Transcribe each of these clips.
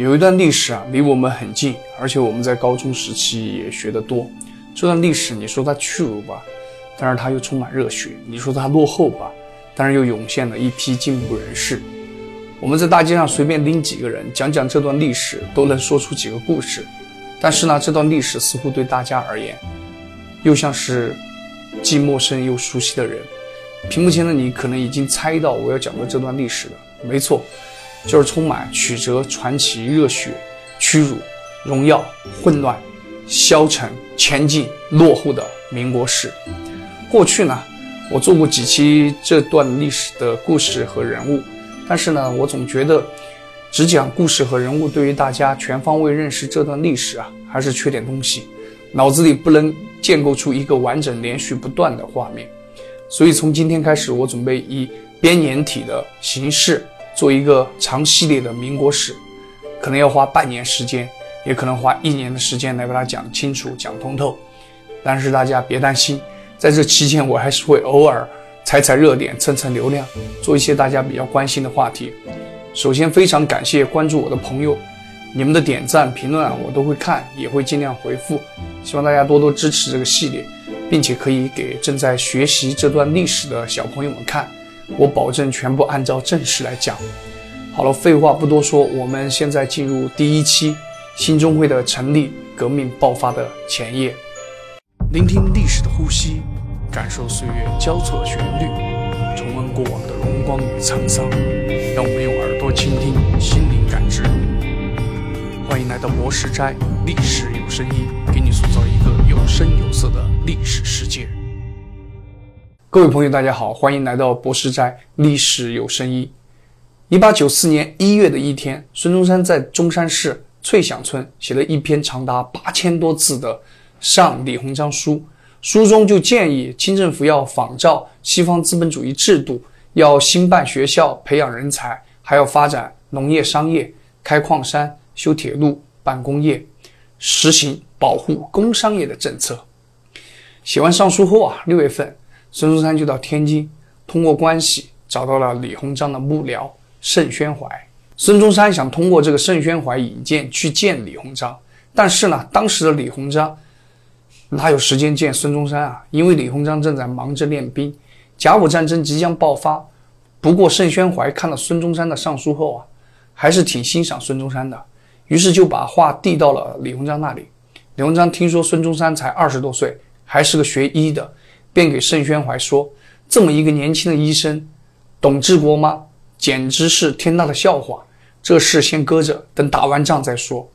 有一段历史啊，离我们很近，而且我们在高中时期也学得多。这段历史，你说它屈辱吧，但是它又充满热血；你说它落后吧，但是又涌现了一批进步人士。我们在大街上随便拎几个人讲讲这段历史，都能说出几个故事。但是呢，这段历史似乎对大家而言，又像是既陌生又熟悉的人。屏幕前的你可能已经猜到我要讲的这段历史了，没错。就是充满曲折、传奇、热血、屈辱、荣耀、混乱、消沉、前进、落后的民国史。过去呢，我做过几期这段历史的故事和人物，但是呢，我总觉得只讲故事和人物，对于大家全方位认识这段历史啊，还是缺点东西，脑子里不能建构出一个完整、连续不断的画面。所以从今天开始，我准备以编年体的形式。做一个长系列的民国史，可能要花半年时间，也可能花一年的时间来把它讲清楚、讲通透。但是大家别担心，在这期间我还是会偶尔踩踩热点、蹭蹭流量，做一些大家比较关心的话题。首先，非常感谢关注我的朋友，你们的点赞、评论，我都会看，也会尽量回复。希望大家多多支持这个系列，并且可以给正在学习这段历史的小朋友们看。我保证全部按照正史来讲。好了，废话不多说，我们现在进入第一期新中会的成立、革命爆发的前夜，聆听历史的呼吸，感受岁月交错的旋律，重温过往的荣光与沧桑。让我们用耳朵倾听，心灵感知。欢迎来到博士斋，历史有声音，给你塑造一个有声有色的历史世界。各位朋友，大家好，欢迎来到博士斋历史有声音。一八九四年一月的一天，孙中山在中山市翠响村写了一篇长达八千多字的《上李鸿章书》，书中就建议清政府要仿照西方资本主义制度，要兴办学校培养人才，还要发展农业、商业，开矿山、修铁路、办工业，实行保护工商业的政策。写完上书后啊，六月份。孙中山就到天津，通过关系找到了李鸿章的幕僚盛宣怀。孙中山想通过这个盛宣怀引荐去见李鸿章，但是呢，当时的李鸿章哪有时间见孙中山啊？因为李鸿章正在忙着练兵，甲午战争即将爆发。不过盛宣怀看了孙中山的上书后啊，还是挺欣赏孙中山的，于是就把话递到了李鸿章那里。李鸿章听说孙中山才二十多岁，还是个学医的。便给盛宣怀说：“这么一个年轻的医生，懂治国吗？简直是天大的笑话！这事先搁着，等打完仗再说。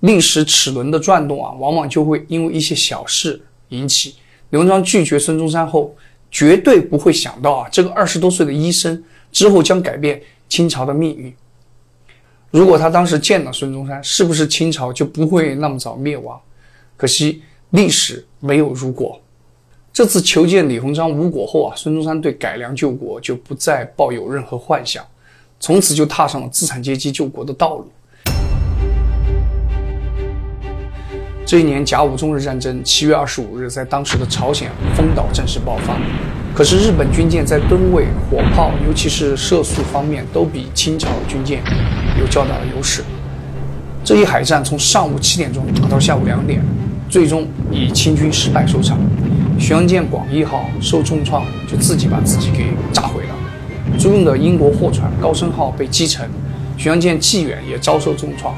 历史齿轮的转动啊，往往就会因为一些小事引起。李鸿章拒绝孙中山后，绝对不会想到啊，这个二十多岁的医生之后将改变清朝的命运。如果他当时见了孙中山，是不是清朝就不会那么早灭亡？可惜历史没有如果。”这次求见李鸿章无果后啊，孙中山对改良救国就不再抱有任何幻想，从此就踏上了资产阶级救国的道路。这一年甲午中日战争七月二十五日，在当时的朝鲜丰岛正式爆发。可是日本军舰在吨位、火炮，尤其是射速方面，都比清朝军舰有较大的优势。这一海战从上午七点钟打到下午两点，最终以清军失败收场。巡洋舰广义号受重创，就自己把自己给炸毁了。租用的英国货船高升号被击沉，巡洋舰济远也遭受重创。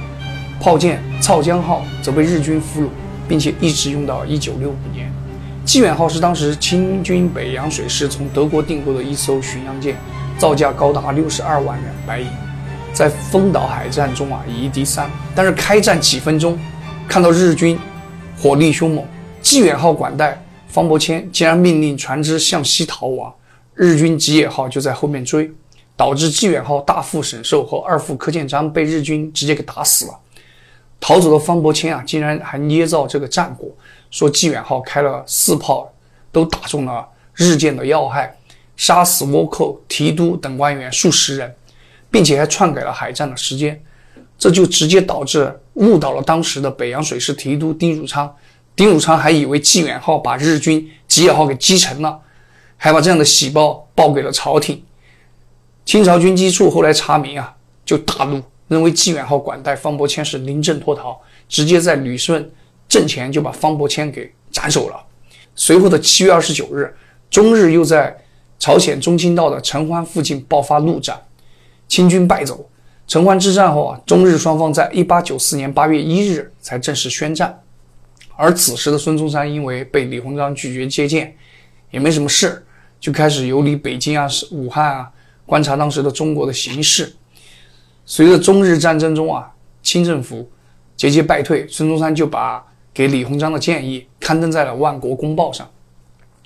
炮舰操江号则被日军俘虏，并且一直用到一九六五年。济远号是当时清军北洋水师从德国订购的一艘巡洋舰，造价高达六十二万元白银，在丰岛海战中啊以一敌三。但是开战几分钟，看到日军火力凶猛，济远号管带。方伯谦竟然命令船只向西逃亡，日军吉野号就在后面追，导致济远号大副沈寿和二副柯建章被日军直接给打死了。逃走的方伯谦啊，竟然还捏造这个战果，说济远号开了四炮都打中了日舰的要害，杀死倭寇、提督等官员数十人，并且还篡改了海战的时间，这就直接导致误导了当时的北洋水师提督丁汝昌。丁汝昌还以为纪远号把日军吉野号给击沉了，还把这样的喜报报给了朝廷。清朝军机处后来查明啊，就大怒，认为纪远号管带方伯谦是临阵脱逃，直接在旅顺阵前就把方伯谦给斩首了。随后的七月二十九日，中日又在朝鲜中清道的陈欢附近爆发陆战，清军败走。陈欢之战后啊，中日双方在一八九四年八月一日才正式宣战。而此时的孙中山因为被李鸿章拒绝接见，也没什么事，就开始游离北京啊、武汉啊，观察当时的中国的形势。随着中日战争中啊，清政府节节败退，孙中山就把给李鸿章的建议刊登在了《万国公报》上。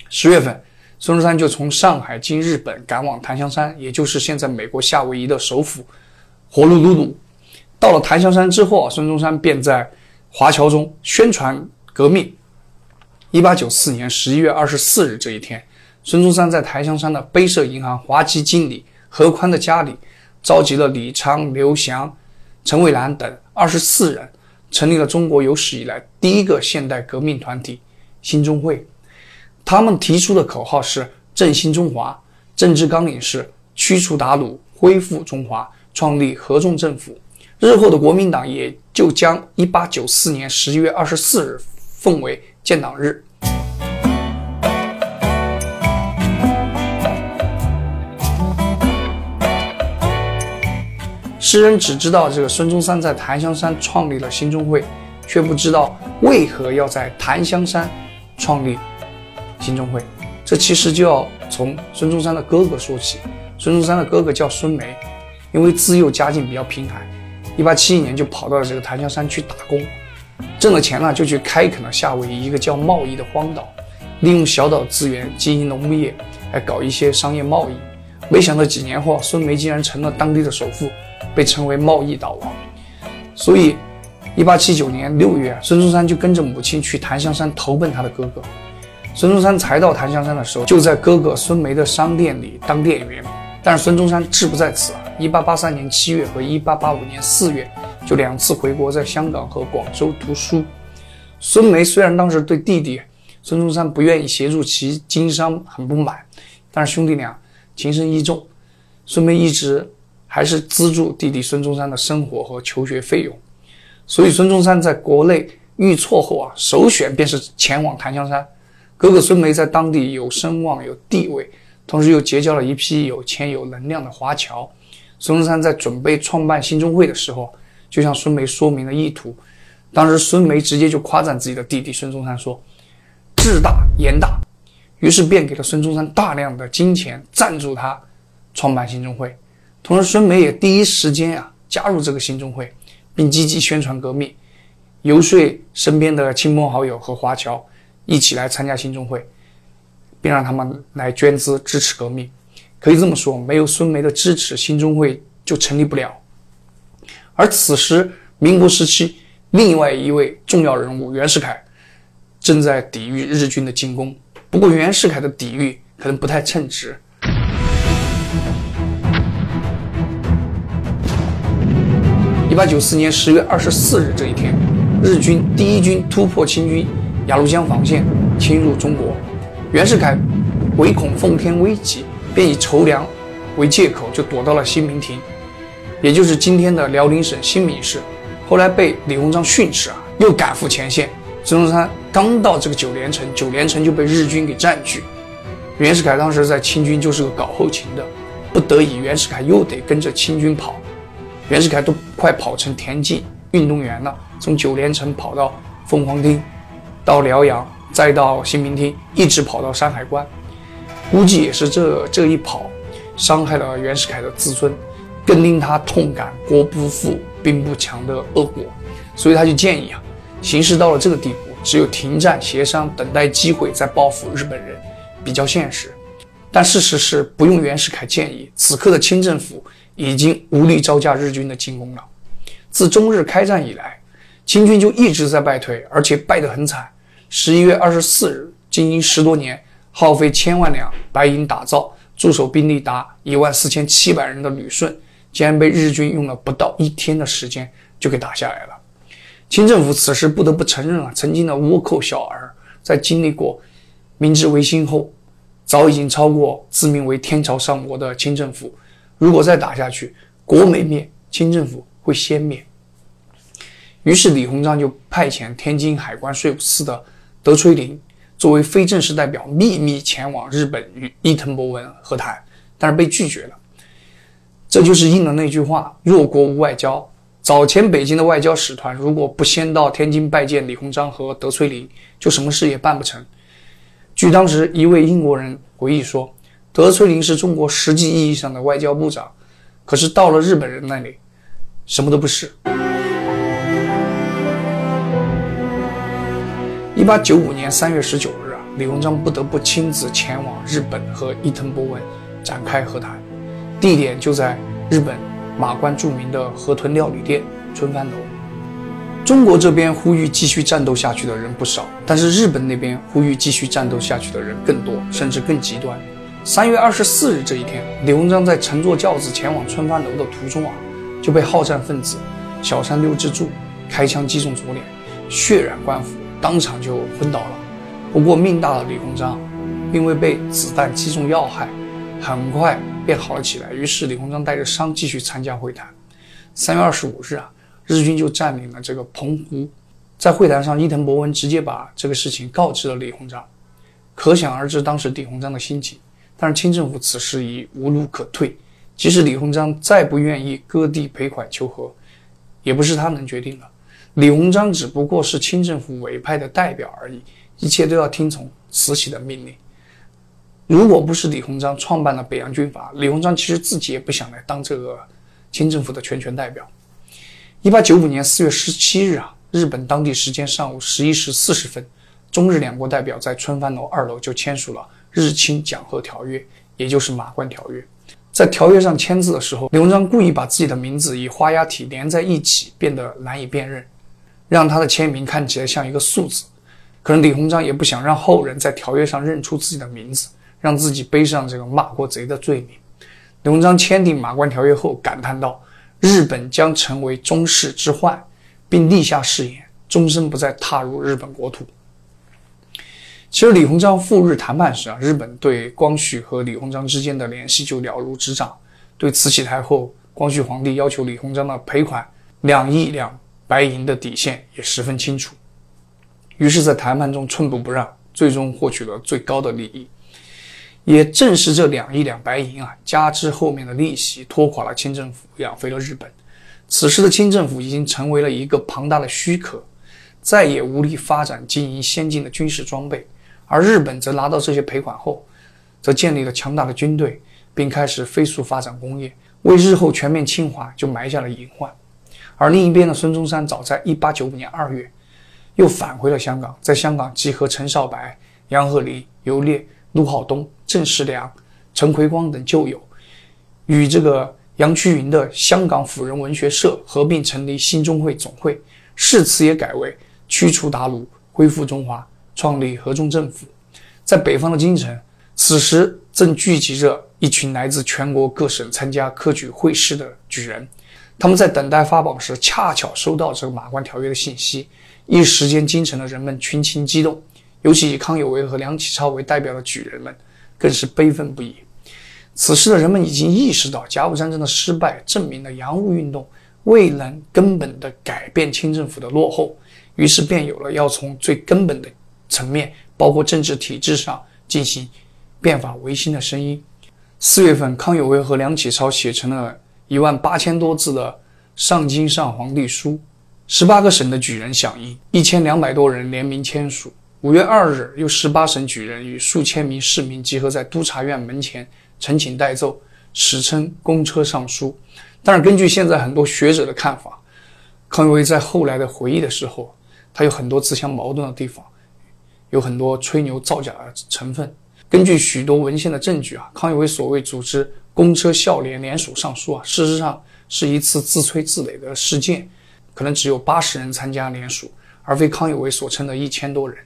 十月份，孙中山就从上海经日本赶往檀香山，也就是现在美国夏威夷的首府火奴鲁鲁。到了檀香山之后啊，孙中山便在华侨中宣传革命。一八九四年十一月二十四日这一天，孙中山在檀香山的杯社银行华基经理何宽的家里。召集了李昌、刘翔、陈蔚兰等二十四人，成立了中国有史以来第一个现代革命团体——新中会。他们提出的口号是“振兴中华”，政治纲领是“驱除鞑虏，恢复中华，创立合众政府”。日后的国民党也就将一八九四年十一月二十四日奉为建党日。诗人只知道这个孙中山在檀香山创立了新中会，却不知道为何要在檀香山创立新中会。这其实就要从孙中山的哥哥说起。孙中山的哥哥叫孙梅，因为自幼家境比较贫寒，一八七一年就跑到了这个檀香山去打工，挣了钱呢就去开垦了夏威夷一个叫贸易的荒岛，利用小岛资源经营农牧业，来搞一些商业贸易。没想到几年后，孙梅竟然成了当地的首富。被称为贸易岛王，所以，一八七九年六月，孙中山就跟着母亲去檀香山投奔他的哥哥。孙中山才到檀香山的时候，就在哥哥孙梅的商店里当店员。但是孙中山志不在此啊！一八八三年七月和一八八五年四月，就两次回国，在香港和广州读书。孙梅虽然当时对弟弟孙中山不愿意协助其经商很不满，但是兄弟俩情深义重，孙梅一直。还是资助弟弟孙中山的生活和求学费用，所以孙中山在国内遇挫后啊，首选便是前往檀香山。哥哥孙梅在当地有声望、有地位，同时又结交了一批有钱有能量的华侨。孙中山在准备创办新中会的时候，就向孙梅说明了意图。当时孙梅直接就夸赞自己的弟弟孙中山说：“志大言大。”于是便给了孙中山大量的金钱赞助他创办新中会。同时，孙梅也第一时间啊加入这个新中会，并积极宣传革命，游说身边的亲朋好友和华侨一起来参加新中会，并让他们来捐资支持革命。可以这么说，没有孙梅的支持，新中会就成立不了。而此时，民国时期另外一位重要人物袁世凯正在抵御日军的进攻。不过，袁世凯的抵御可能不太称职。一八九四年十月二十四日这一天，日军第一军突破清军鸭绿江防线，侵入中国。袁世凯唯恐奉天危急，便以筹粮为借口，就躲到了新民亭，也就是今天的辽宁省新民市。后来被李鸿章训斥啊，又赶赴前线。孙中山刚到这个九连城，九连城就被日军给占据。袁世凯当时在清军就是个搞后勤的，不得已，袁世凯又得跟着清军跑。袁世凯都快跑成田径运动员了，从九连城跑到凤凰厅，到辽阳，再到新民厅，一直跑到山海关。估计也是这这一跑，伤害了袁世凯的自尊，更令他痛感国不富兵不强的恶果。所以他就建议啊，形势到了这个地步，只有停战协商，等待机会再报复日本人，比较现实。但事实是，不用袁世凯建议，此刻的清政府。已经无力招架日军的进攻了。自中日开战以来，清军就一直在败退，而且败得很惨。十一月二十四日，经营十多年、耗费千万两白银打造、驻守兵力达一万四千七百人的旅顺，竟然被日军用了不到一天的时间就给打下来了。清政府此时不得不承认啊，曾经的倭寇小儿，在经历过明治维新后，早已经超过自命为天朝上国的清政府。如果再打下去，国没灭，清政府会先灭。于是李鸿章就派遣天津海关税务司的德崔林作为非正式代表，秘密前往日本与伊藤博文和谈，但是被拒绝了。这就是应了那句话：“弱国无外交。”早前北京的外交使团如果不先到天津拜见李鸿章和德崔林，就什么事也办不成。据当时一位英国人回忆说，德崔林是中国实际意义上的外交部长，可是到了日本人那里，什么都不是。一八九五年三月十九日啊，李鸿章不得不亲自前往日本和伊藤博文展开和谈，地点就在日本。马关著名的河豚料理店春帆楼。中国这边呼吁继续战斗下去的人不少，但是日本那边呼吁继续战斗下去的人更多，甚至更极端。三月二十四日这一天，李鸿章在乘坐轿子前往春帆楼的途中啊，就被好战分子小山六之助开枪击中左脸，血染官服，当场就昏倒了。不过命大的李鸿章，因为被子弹击中要害，很快。便好了起来。于是李鸿章带着伤继续参加会谈。三月二十五日啊，日军就占领了这个澎湖。在会谈上，伊藤博文直接把这个事情告知了李鸿章，可想而知当时李鸿章的心情。但是清政府此时已无路可退，即使李鸿章再不愿意割地赔款求和，也不是他能决定的。李鸿章只不过是清政府委派的代表而已，一切都要听从慈禧的命令。如果不是李鸿章创办了北洋军阀，李鸿章其实自己也不想来当这个清政府的全权代表。一八九五年四月十七日啊，日本当地时间上午十一时四十分，中日两国代表在春帆楼二楼就签署了日清讲和条约，也就是马关条约。在条约上签字的时候，李鸿章故意把自己的名字以花押体连在一起，变得难以辨认，让他的签名看起来像一个数字。可能李鸿章也不想让后人在条约上认出自己的名字。让自己背上这个骂国贼的罪名。李鸿章签订《马关条约》后感叹道：“日本将成为中世之患，并立下誓言，终身不再踏入日本国土。”其实，李鸿章赴日谈判时啊，日本对光绪和李鸿章之间的联系就了如指掌。对慈禧太后、光绪皇帝要求李鸿章的赔款两亿两白银的底线也十分清楚。于是，在谈判中寸步不让，最终获取了最高的利益。也正是这两亿两白银啊，加之后面的利息，拖垮了清政府，养肥了日本。此时的清政府已经成为了一个庞大的虚壳，再也无力发展经营先进的军事装备。而日本则拿到这些赔款后，则建立了强大的军队，并开始飞速发展工业，为日后全面侵华就埋下了隐患。而另一边的孙中山，早在1895年2月，又返回了香港，在香港集合陈少白、杨鹤龄、游猎、陆浩东。郑世良、陈奎光等旧友，与这个杨衢云的香港辅仁文学社合并成立新中会总会，誓词也改为驱除鞑虏，恢复中华，创立合众政府。在北方的京城，此时正聚集着一群来自全国各省参加科举会试的举人，他们在等待发榜时，恰巧收到这个马关条约的信息，一时间京城的人们群情激动，尤其以康有为和梁启超为代表的举人们。更是悲愤不已。此时的人们已经意识到，甲午战争的失败证明了洋务运动未能根本的改变清政府的落后，于是便有了要从最根本的层面，包括政治体制上进行变法维新的声音。四月份，康有为和梁启超写成了一万八千多字的《上京上皇帝书》，十八个省的举人响应，一千两百多人联名签署。五月二日，有十八省举人与数千名市民集合在督察院门前陈请代奏，史称“公车上书”。但是，根据现在很多学者的看法，康有为在后来的回忆的时候，他有很多自相矛盾的地方，有很多吹牛造假的成分。根据许多文献的证据啊，康有为所谓组织公车校联联署上书啊，事实上是一次自吹自擂的事件，可能只有八十人参加联署，而非康有为所称的一千多人。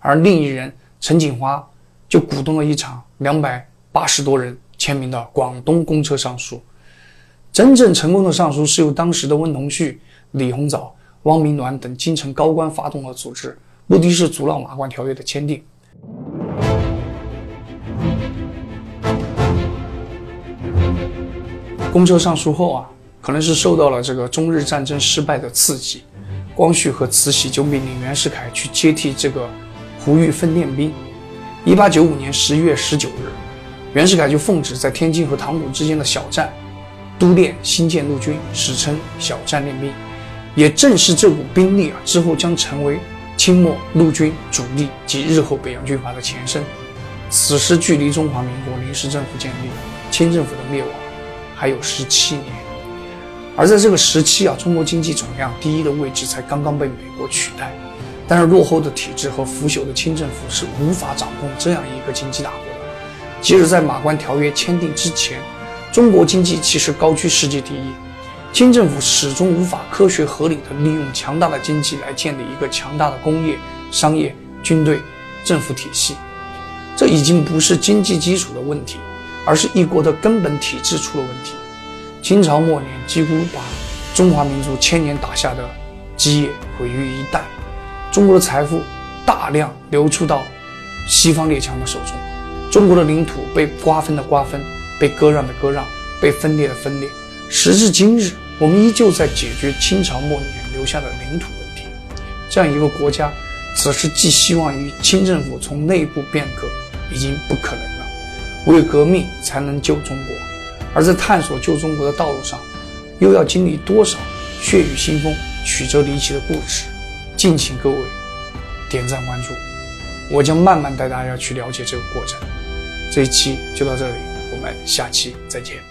而另一人陈锦华就鼓动了一场两百八十多人签名的广东公车上书。真正成功的上书是由当时的温同绪、李鸿藻、汪明銮等京城高官发动了组织，目的是阻挠马关条约的签订。公车上书后啊，可能是受到了这个中日战争失败的刺激，光绪和慈禧就命令袁世凯去接替这个胡玉芬练兵。一八九五年十一月十九日，袁世凯就奉旨在天津和塘沽之间的小站督练新建陆军，史称小站练兵。也正是这股兵力啊，之后将成为清末陆军主力及日后北洋军阀的前身。此时距离中华民国临时政府建立、清政府的灭亡还有十七年。而在这个时期啊，中国经济总量第一的位置才刚刚被美国取代。但是落后的体制和腐朽的清政府是无法掌控这样一个经济大国的。即使在马关条约签订之前，中国经济其实高居世界第一。清政府始终无法科学合理的利用强大的经济来建立一个强大的工业、商业、军队、政府体系。这已经不是经济基础的问题，而是一国的根本体制出了问题。清朝末年几乎把中华民族千年打下的基业毁于一旦，中国的财富大量流出到西方列强的手中，中国的领土被瓜分的瓜分，被割让的割让，被分裂的分裂。时至今日，我们依旧在解决清朝末年留下的领土问题。这样一个国家，此时寄希望于清政府从内部变革，已经不可能了。唯有革命才能救中国。而在探索救中国的道路上，又要经历多少血雨腥风、曲折离奇的故事？敬请各位点赞关注，我将慢慢带大家去了解这个过程。这一期就到这里，我们下期再见。